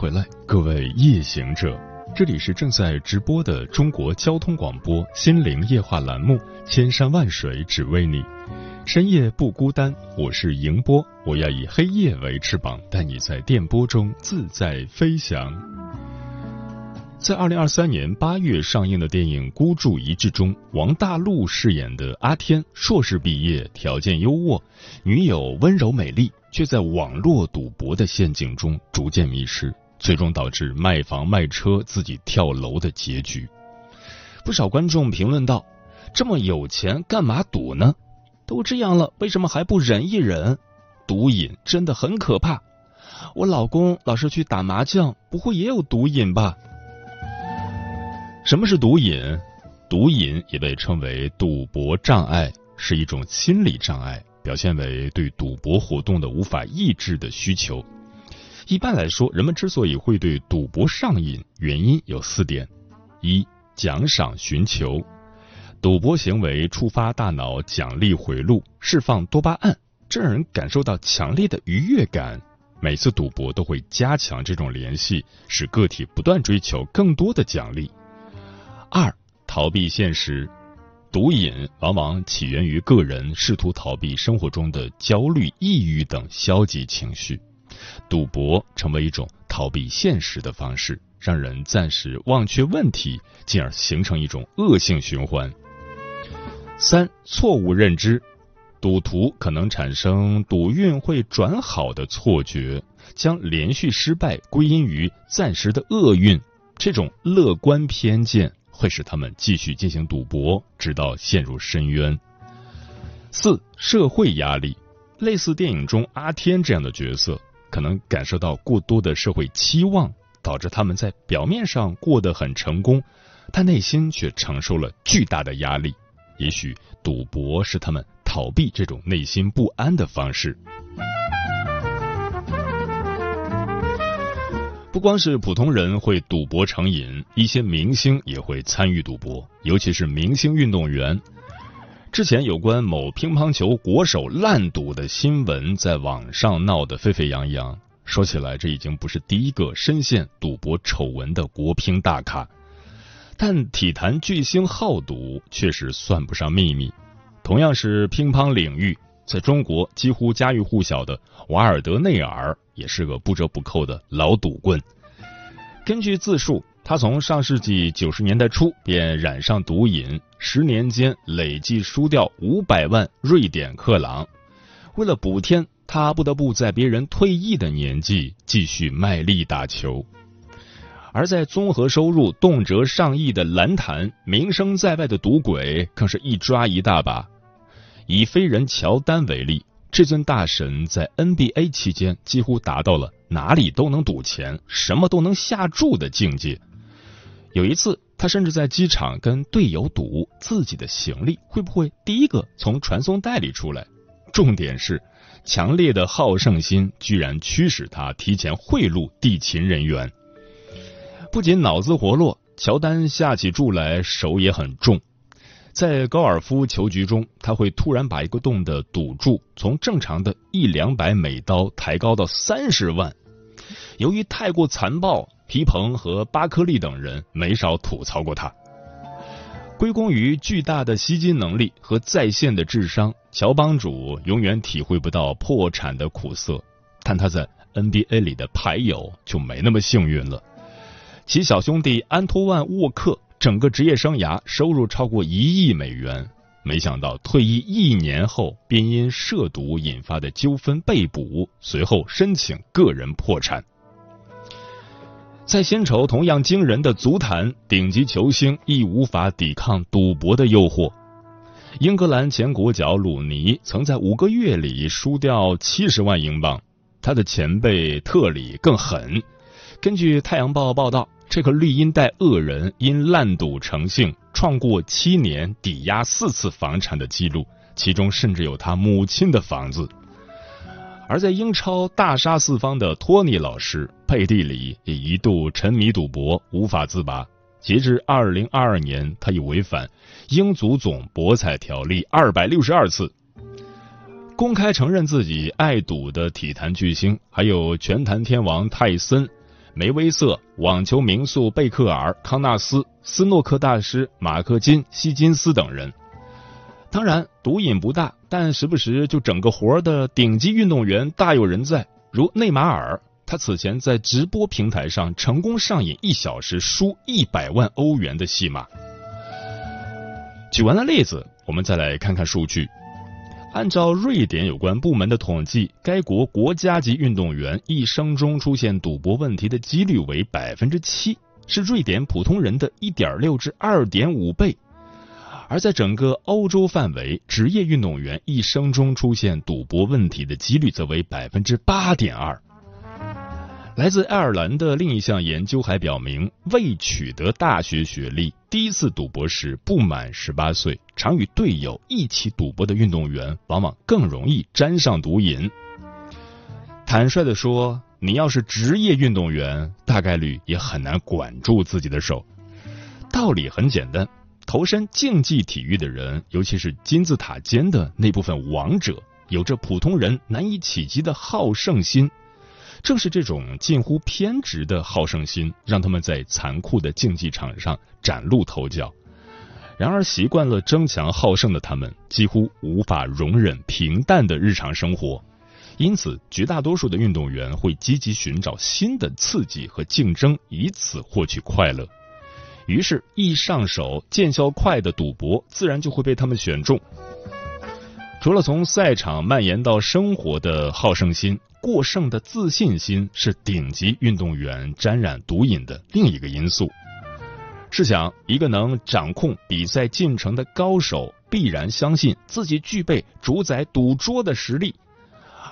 回来，各位夜行者，这里是正在直播的中国交通广播心灵夜话栏目《千山万水只为你》，深夜不孤单，我是迎波，我要以黑夜为翅膀，带你在电波中自在飞翔。在二零二三年八月上映的电影《孤注一掷》中，王大陆饰演的阿天，硕士毕业，条件优渥，女友温柔美丽。却在网络赌博的陷阱中逐渐迷失，最终导致卖房卖车、自己跳楼的结局。不少观众评论道：“这么有钱，干嘛赌呢？都这样了，为什么还不忍一忍？毒瘾真的很可怕。我老公老是去打麻将，不会也有毒瘾吧？”什么是毒瘾？毒瘾也被称为赌博障碍，是一种心理障碍。表现为对赌博活动的无法抑制的需求。一般来说，人们之所以会对赌博上瘾，原因有四点：一、奖赏寻求，赌博行为触发大脑奖励回路，释放多巴胺，这让人感受到强烈的愉悦感。每次赌博都会加强这种联系，使个体不断追求更多的奖励。二、逃避现实。毒瘾往往起源于个人试图逃避生活中的焦虑、抑郁等消极情绪，赌博成为一种逃避现实的方式，让人暂时忘却问题，进而形成一种恶性循环。三、错误认知，赌徒可能产生赌运会转好的错觉，将连续失败归因于暂时的厄运，这种乐观偏见。会使他们继续进行赌博，直到陷入深渊。四、社会压力，类似电影中阿天这样的角色，可能感受到过多的社会期望，导致他们在表面上过得很成功，但内心却承受了巨大的压力。也许赌博是他们逃避这种内心不安的方式。不光是普通人会赌博成瘾，一些明星也会参与赌博，尤其是明星运动员。之前有关某乒乓球国手烂赌的新闻在网上闹得沸沸扬扬。说起来，这已经不是第一个深陷赌博丑闻的国乒大咖，但体坛巨星好赌确实算不上秘密。同样是乒乓领域。在中国几乎家喻户晓的瓦尔德内尔也是个不折不扣的老赌棍。根据自述，他从上世纪九十年代初便染上毒瘾，十年间累计输掉五百万瑞典克朗。为了补天，他不得不在别人退役的年纪继续卖力打球。而在综合收入动辄上亿的篮坛，名声在外的赌鬼更是一抓一大把。以飞人乔丹为例，这尊大神在 NBA 期间几乎达到了哪里都能赌钱、什么都能下注的境界。有一次，他甚至在机场跟队友赌自己的行李会不会第一个从传送带里出来。重点是，强烈的好胜心居然驱使他提前贿赂地勤人员。不仅脑子活络，乔丹下起注来手也很重。在高尔夫球局中，他会突然把一个洞的赌注从正常的一两百美刀抬高到三十万。由于太过残暴，皮蓬和巴克利等人没少吐槽过他。归功于巨大的吸金能力和在线的智商，乔帮主永远体会不到破产的苦涩。但他在 NBA 里的牌友就没那么幸运了，其小兄弟安托万沃克。整个职业生涯收入超过一亿美元，没想到退役一年后便因涉赌引发的纠纷被捕，随后申请个人破产。在薪酬同样惊人的足坛，顶级球星亦无法抵抗赌博的诱惑。英格兰前国脚鲁尼曾在五个月里输掉七十万英镑，他的前辈特里更狠。根据《太阳报》报道，这个绿茵带恶人因烂赌成性，创过七年抵押四次房产的记录，其中甚至有他母亲的房子。而在英超大杀四方的托尼老师，背地里也一度沉迷赌博，无法自拔。截至二零二二年，他已违反英足总博彩条例二百六十二次。公开承认自己爱赌的体坛巨星，还有拳坛天王泰森、梅威瑟、网球名宿贝克尔、康纳斯、斯诺克大师马克金、希金斯等人。当然，毒瘾不大，但时不时就整个活的顶级运动员大有人在，如内马尔。他此前在直播平台上成功上演一小时输一百万欧元的戏码。举完了例子，我们再来看看数据。按照瑞典有关部门的统计，该国国家级运动员一生中出现赌博问题的几率为百分之七，是瑞典普通人的一点六至二点五倍。而在整个欧洲范围，职业运动员一生中出现赌博问题的几率则为百分之八点二。来自爱尔兰的另一项研究还表明，未取得大学学历、第一次赌博时不满十八岁、常与队友一起赌博的运动员，往往更容易沾上毒瘾。坦率的说，你要是职业运动员，大概率也很难管住自己的手。道理很简单，投身竞技体育的人，尤其是金字塔尖的那部分王者，有着普通人难以企及的好胜心。正是这种近乎偏执的好胜心，让他们在残酷的竞技场上崭露头角。然而，习惯了争强好胜的他们，几乎无法容忍平淡的日常生活。因此，绝大多数的运动员会积极寻找新的刺激和竞争，以此获取快乐。于是，易上手、见效快的赌博，自然就会被他们选中。除了从赛场蔓延到生活的好胜心，过剩的自信心是顶级运动员沾染毒瘾的另一个因素。试想，一个能掌控比赛进程的高手，必然相信自己具备主宰赌桌的实力，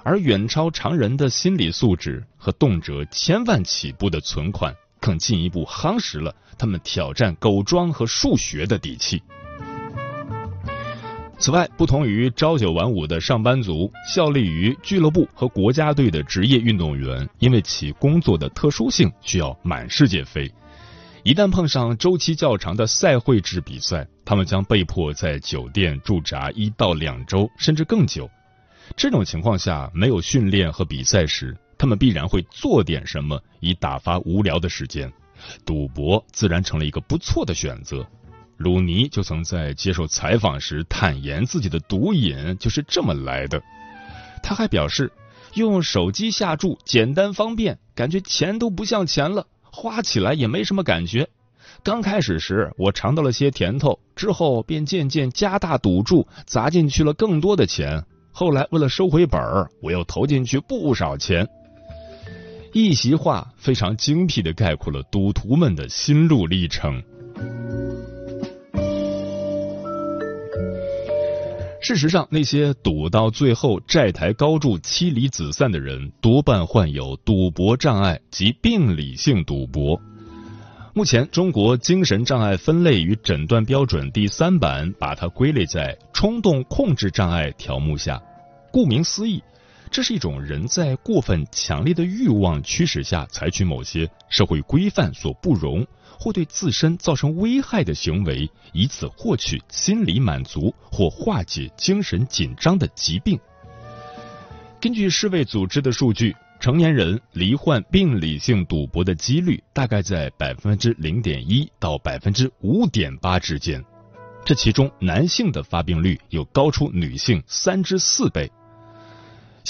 而远超常人的心理素质和动辄千万起步的存款，更进一步夯实了他们挑战狗庄和数学的底气。此外，不同于朝九晚五的上班族，效力于俱乐部和国家队的职业运动员，因为其工作的特殊性，需要满世界飞。一旦碰上周期较长的赛会制比赛，他们将被迫在酒店驻扎一到两周，甚至更久。这种情况下，没有训练和比赛时，他们必然会做点什么以打发无聊的时间。赌博自然成了一个不错的选择。鲁尼就曾在接受采访时坦言，自己的毒瘾就是这么来的。他还表示，用手机下注简单方便，感觉钱都不像钱了，花起来也没什么感觉。刚开始时我尝到了些甜头，之后便渐渐加大赌注，砸进去了更多的钱。后来为了收回本儿，我又投进去不少钱。一席话非常精辟的概括了赌徒们的心路历程。事实上，那些赌到最后债台高筑、妻离子散的人，多半患有赌博障碍及病理性赌博。目前，中国精神障碍分类与诊断标准第三版把它归类在冲动控制障碍条目下。顾名思义，这是一种人在过分强烈的欲望驱使下，采取某些社会规范所不容。或对自身造成危害的行为，以此获取心理满足或化解精神紧张的疾病。根据世卫组织的数据，成年人罹患病理性赌博的几率大概在百分之零点一到百分之五点八之间，这其中男性的发病率有高出女性三至四倍。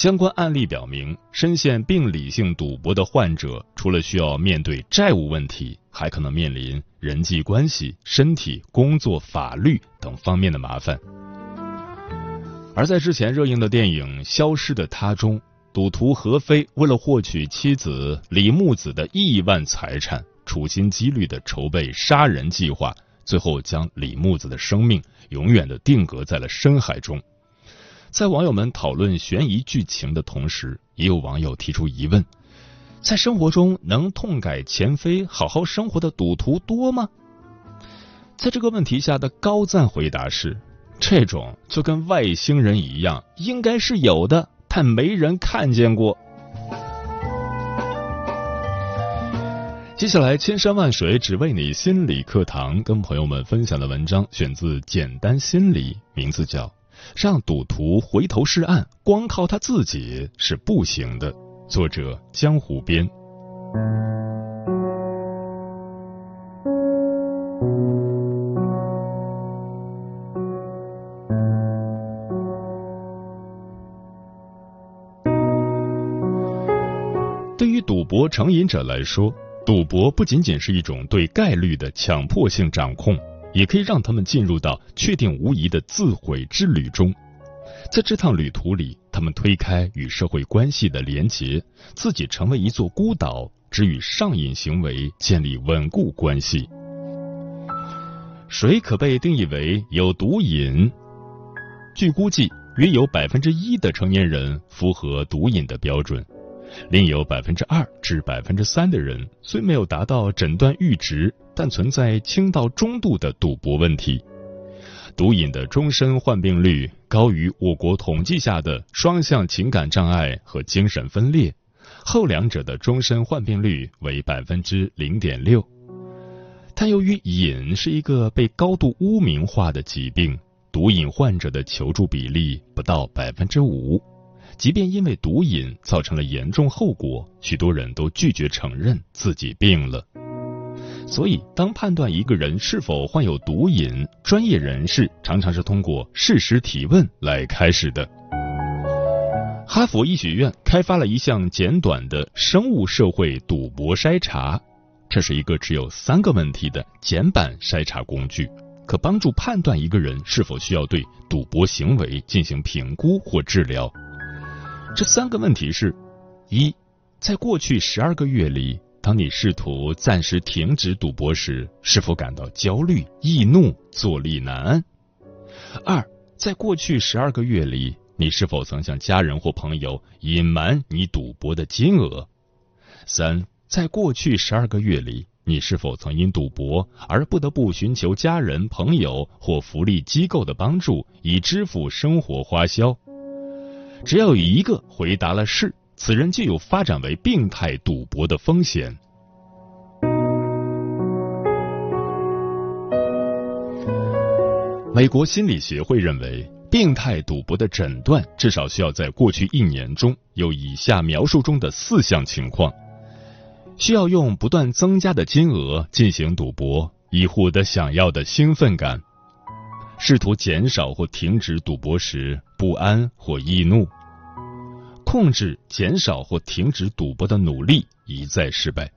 相关案例表明，深陷病理性赌博的患者，除了需要面对债务问题，还可能面临人际关系、身体、工作、法律等方面的麻烦。而在之前热映的电影《消失的她》中，赌徒何飞为了获取妻子李木子的亿万财产，处心积虑的筹备杀人计划，最后将李木子的生命永远的定格在了深海中。在网友们讨论悬疑剧情的同时，也有网友提出疑问：在生活中能痛改前非、好好生活的赌徒多吗？在这个问题下的高赞回答是：这种就跟外星人一样，应该是有的，但没人看见过。接下来，千山万水只为你心理课堂，跟朋友们分享的文章选自《简单心理》，名字叫《让赌徒回头是岸，光靠他自己是不行的》。作者江湖边。对于赌博成瘾者来说，赌博不仅仅是一种对概率的强迫性掌控，也可以让他们进入到确定无疑的自毁之旅中。在这趟旅途里，他们推开与社会关系的连结，自己成为一座孤岛，只与上瘾行为建立稳固关系。谁可被定义为有毒瘾？据估计，约有百分之一的成年人符合毒瘾的标准，另有百分之二至百分之三的人虽没有达到诊断阈值，但存在轻到中度的赌博问题。毒瘾的终身患病率高于我国统计下的双向情感障碍和精神分裂，后两者的终身患病率为百分之零点六。但由于瘾是一个被高度污名化的疾病，毒瘾患者的求助比例不到百分之五。即便因为毒瘾造成了严重后果，许多人都拒绝承认自己病了。所以，当判断一个人是否患有毒瘾，专业人士常常是通过事实提问来开始的。哈佛医学院开发了一项简短的生物社会赌博筛查，这是一个只有三个问题的简版筛查工具，可帮助判断一个人是否需要对赌博行为进行评估或治疗。这三个问题是：一，在过去十二个月里。当你试图暂时停止赌博时，是否感到焦虑、易怒、坐立难安？二，在过去十二个月里，你是否曾向家人或朋友隐瞒你赌博的金额？三，在过去十二个月里，你是否曾因赌博而不得不寻求家人、朋友或福利机构的帮助以支付生活花销？只要有一个回答了是。此人就有发展为病态赌博的风险。美国心理协会认为，病态赌博的诊断至少需要在过去一年中有以下描述中的四项情况：需要用不断增加的金额进行赌博，以获得想要的兴奋感；试图减少或停止赌博时不安或易怒。控制、减少或停止赌博的努力一再失败，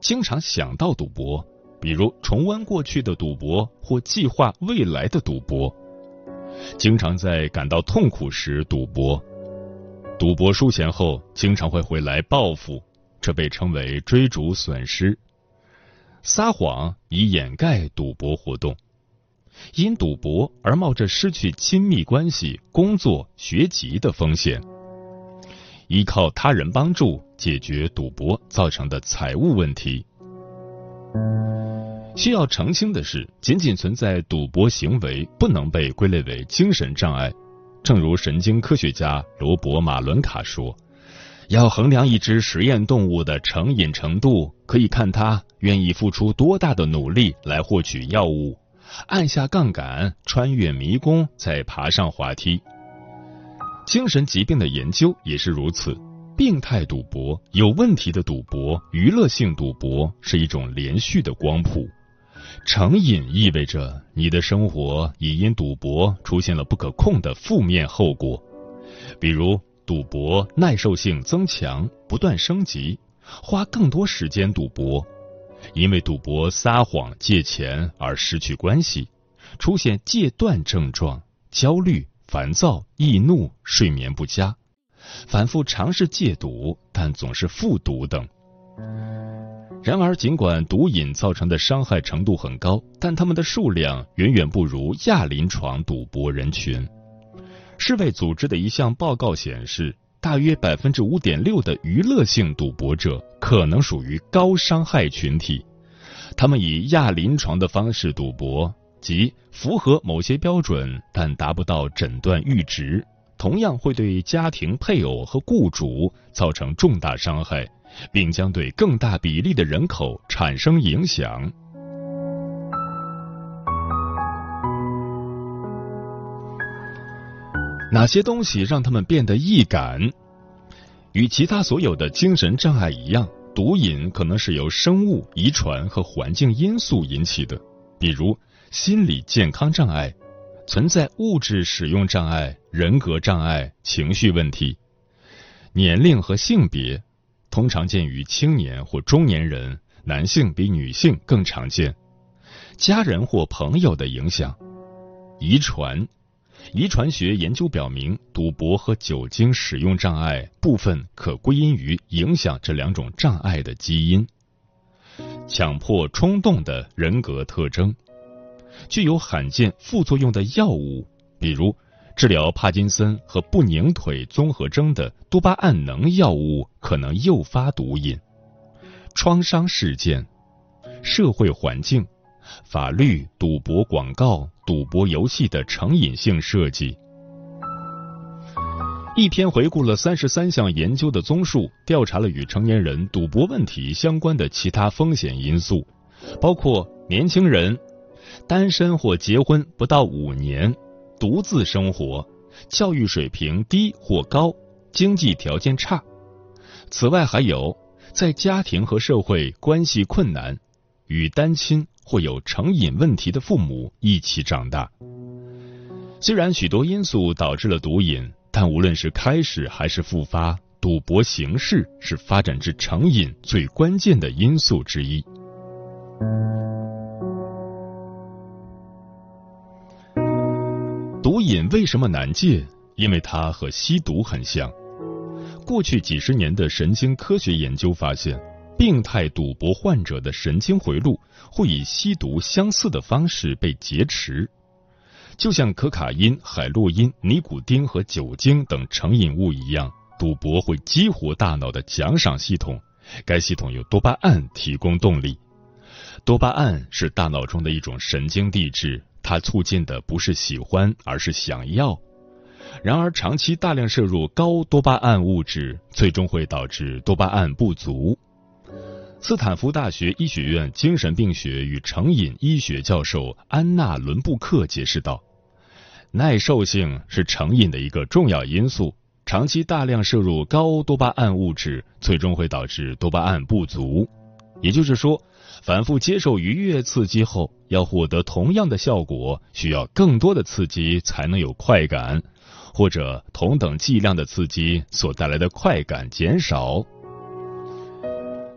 经常想到赌博，比如重温过去的赌博或计划未来的赌博，经常在感到痛苦时赌博，赌博输钱后经常会回来报复，这被称为追逐损失，撒谎以掩盖赌博活动，因赌博而冒着失去亲密关系、工作、学籍的风险。依靠他人帮助解决赌博造成的财务问题。需要澄清的是，仅仅存在赌博行为不能被归类为精神障碍。正如神经科学家罗伯·马伦卡说：“要衡量一只实验动物的成瘾程度，可以看它愿意付出多大的努力来获取药物，按下杠杆，穿越迷宫，再爬上滑梯。”精神疾病的研究也是如此。病态赌博、有问题的赌博、娱乐性赌博是一种连续的光谱。成瘾意味着你的生活已因赌博出现了不可控的负面后果，比如赌博耐受性增强、不断升级、花更多时间赌博，因为赌博撒谎借钱而失去关系，出现戒断症状、焦虑。烦躁、易怒、睡眠不佳，反复尝试戒赌，但总是复赌等。然而，尽管毒瘾造成的伤害程度很高，但他们的数量远远不如亚临床赌博人群。世卫组织的一项报告显示，大约百分之五点六的娱乐性赌博者可能属于高伤害群体。他们以亚临床的方式赌博，即符合某些标准但达不到诊断阈值，同样会对家庭、配偶和雇主造成重大伤害，并将对更大比例的人口产生影响。哪些东西让他们变得易感？与其他所有的精神障碍一样，毒瘾可能是由生物、遗传和环境因素引起的，比如心理健康障碍、存在物质使用障碍、人格障碍、情绪问题。年龄和性别通常见于青年或中年人，男性比女性更常见。家人或朋友的影响，遗传。遗传学研究表明，赌博和酒精使用障碍部分可归因于影响这两种障碍的基因。强迫冲动的人格特征，具有罕见副作用的药物，比如治疗帕金森和不宁腿综合征的多巴胺能药物，可能诱发毒瘾。创伤事件、社会环境。法律、赌博广告、赌博游戏的成瘾性设计。一篇回顾了三十三项研究的综述，调查了与成年人赌博问题相关的其他风险因素，包括年轻人、单身或结婚不到五年、独自生活、教育水平低或高、经济条件差。此外，还有在家庭和社会关系困难、与单亲。或有成瘾问题的父母一起长大。虽然许多因素导致了毒瘾，但无论是开始还是复发，赌博形式是发展至成瘾最关键的因素之一。毒瘾为什么难戒？因为它和吸毒很像。过去几十年的神经科学研究发现。病态赌博患者的神经回路会以吸毒相似的方式被劫持，就像可卡因、海洛因、尼古丁和酒精等成瘾物一样，赌博会激活大脑的奖赏系统。该系统由多巴胺提供动力。多巴胺是大脑中的一种神经递质，它促进的不是喜欢，而是想要。然而，长期大量摄入高多巴胺物质，最终会导致多巴胺不足。斯坦福大学医学院精神病学与成瘾医学教授安娜·伦布克解释道：“耐受性是成瘾的一个重要因素。长期大量摄入高多巴胺物质，最终会导致多巴胺不足。也就是说，反复接受愉悦刺激后，要获得同样的效果，需要更多的刺激才能有快感，或者同等剂量的刺激所带来的快感减少。”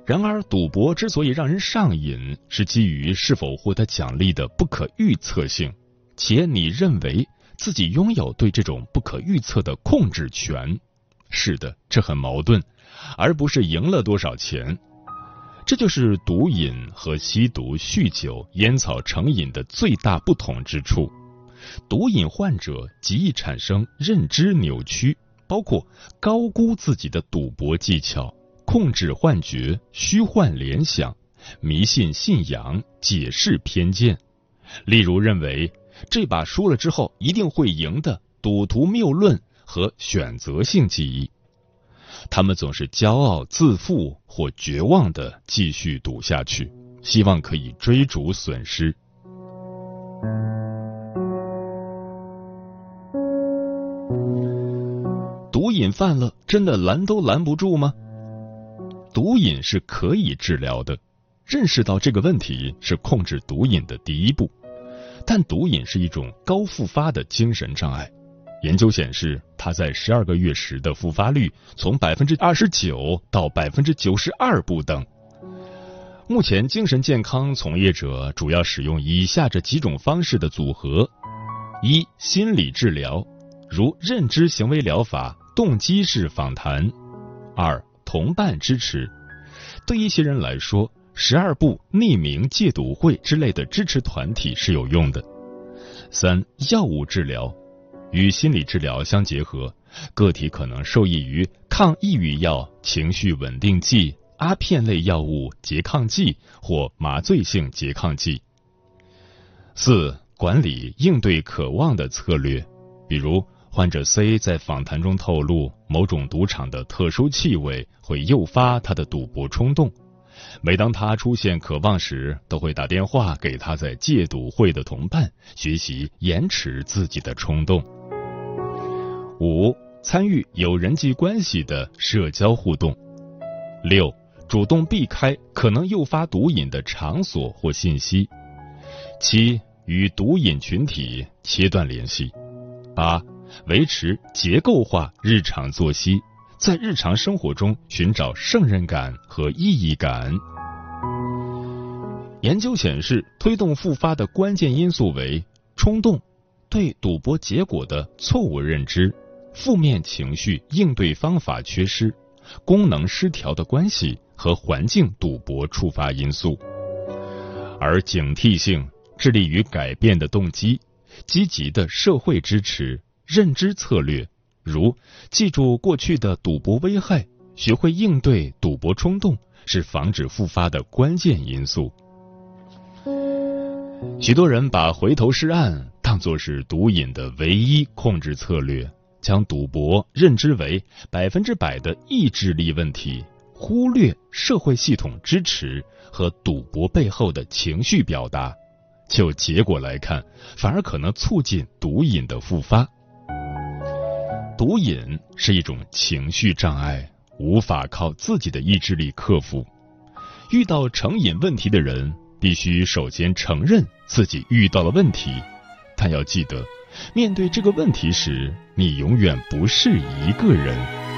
然而，赌博之所以让人上瘾，是基于是否获得奖励的不可预测性，且你认为自己拥有对这种不可预测的控制权。是的，这很矛盾，而不是赢了多少钱。这就是毒瘾和吸毒、酗酒、烟草成瘾的最大不同之处。毒瘾患者极易产生认知扭曲，包括高估自己的赌博技巧。控制幻觉、虚幻联想、迷信信仰、解释偏见，例如认为这把输了之后一定会赢的赌徒谬论和选择性记忆，他们总是骄傲自负或绝望的继续赌下去，希望可以追逐损失。毒瘾犯了，真的拦都拦不住吗？毒瘾是可以治疗的，认识到这个问题是控制毒瘾的第一步。但毒瘾是一种高复发的精神障碍，研究显示，它在十二个月时的复发率从百分之二十九到百分之九十二不等。目前，精神健康从业者主要使用以下这几种方式的组合：一、心理治疗，如认知行为疗法、动机式访谈；二、同伴支持，对一些人来说，十二步匿名戒毒会之类的支持团体是有用的。三、药物治疗与心理治疗相结合，个体可能受益于抗抑郁药、情绪稳定剂、阿片类药物、拮抗剂或麻醉性拮抗剂。四、管理应对渴望的策略，比如患者 C 在访谈中透露，某种赌场的特殊气味会诱发他的赌博冲动。每当他出现渴望时，都会打电话给他在戒赌会的同伴，学习延迟自己的冲动。五、参与有人际关系的社交互动。六、主动避开可能诱发毒瘾的场所或信息。七、与毒瘾群体切断联系。八、维持结构化日常作息。在日常生活中寻找胜任感和意义感。研究显示，推动复发的关键因素为冲动、对赌博结果的错误认知、负面情绪应对方法缺失、功能失调的关系和环境赌博触发因素。而警惕性、致力于改变的动机、积极的社会支持、认知策略。如记住过去的赌博危害，学会应对赌博冲动，是防止复发的关键因素。许多人把回头是岸当作是毒瘾的唯一控制策略，将赌博认知为百分之百的意志力问题，忽略社会系统支持和赌博背后的情绪表达。就结果来看，反而可能促进毒瘾的复发。毒瘾是一种情绪障碍，无法靠自己的意志力克服。遇到成瘾问题的人，必须首先承认自己遇到了问题，但要记得，面对这个问题时，你永远不是一个人。